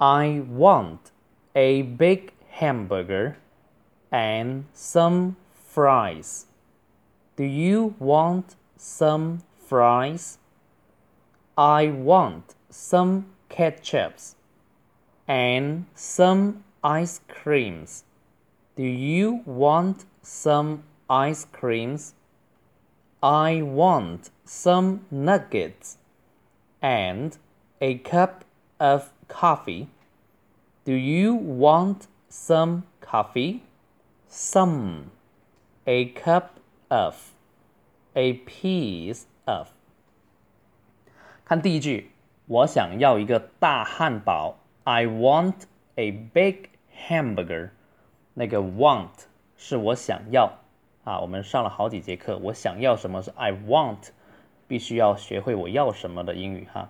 I want a big hamburger and some fries. Do you want some fries? I want some ketchups and some ice creams. Do you want some ice creams? I want some nuggets and a cup of coffee. Do you want some coffee? Some, a cup of, a piece of. 看第一句，我想要一个大汉堡。I want a big hamburger。那个 want 是我想要啊。我们上了好几节课，我想要什么是 I want，必须要学会我要什么的英语哈。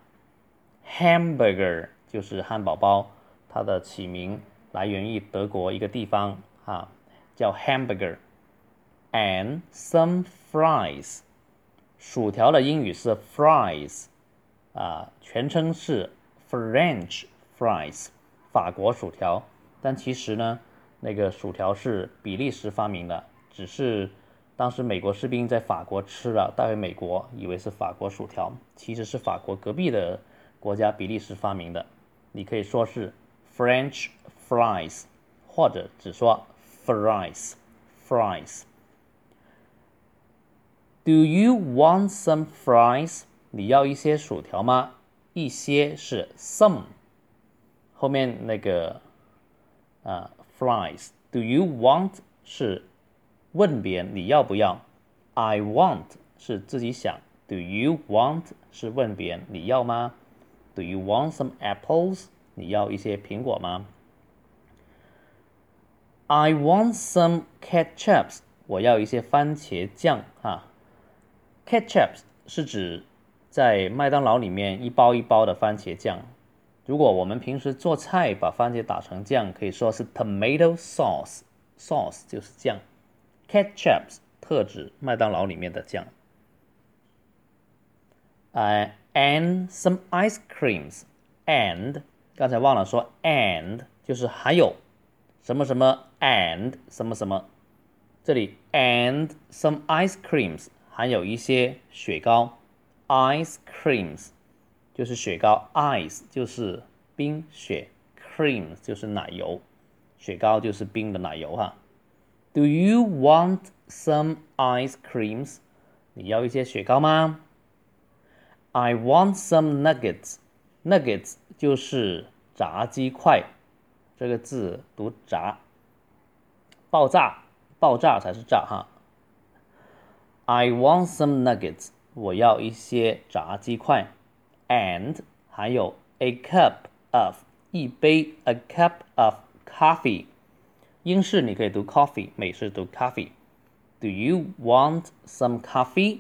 Hamburger 就是汉堡包，它的起名来源于德国一个地方啊，叫 Hamburger。And some fries，薯条的英语是 fries。啊，全称是 French fries，法国薯条。但其实呢，那个薯条是比利时发明的，只是当时美国士兵在法国吃了，带回美国，以为是法国薯条，其实是法国隔壁的国家比利时发明的。你可以说是 French fries，或者只说 fries fries。Do you want some fries？你要一些薯条吗？一些是 some，后面那个啊 fries。Do you want 是问别人你要不要？I want 是自己想。Do you want 是问别人你要吗？Do you want some apples？你要一些苹果吗？I want some ketchup。我要一些番茄酱啊。Ketchup 是指在麦当劳里面一包一包的番茄酱，如果我们平时做菜把番茄打成酱，可以说是 tomato sauce，sauce 就是酱，ketchup 特指麦当劳里面的酱。I，and some ice creams，and 刚才忘了说 and 就是还有什么什么 and 什么什么，这里 and some ice creams 还有一些雪糕。ice creams 就是雪糕，ice 就是冰雪，cream 就是奶油，雪糕就是冰的奶油哈。Do you want some ice creams？你要一些雪糕吗 ？I want some nuggets。nuggets 就是炸鸡块，这个字读炸，爆炸，爆炸才是炸哈。I want some nuggets。我要一些炸鸡块，and 还有 a cup of 一杯 a cup of coffee。英式你可以读 coffee，美式读 coffee。Do you want some coffee？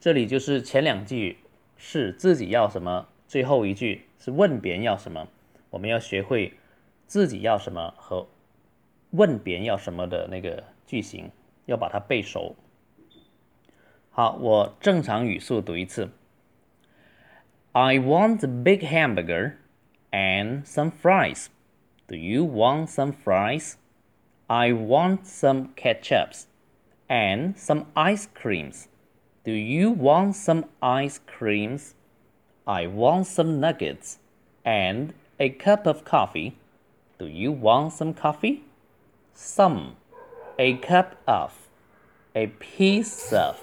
这里就是前两句 是自己要什么，最后一句是问别人要什么。我们要学会自己要什么和问别人要什么的那个句型，要把它背熟。好，我正常语速读一次。I want a big hamburger and some fries. Do you want some fries? I want some ketchups and some ice creams. Do you want some ice creams? I want some nuggets and a cup of coffee. Do you want some coffee? Some, a cup of, a piece of.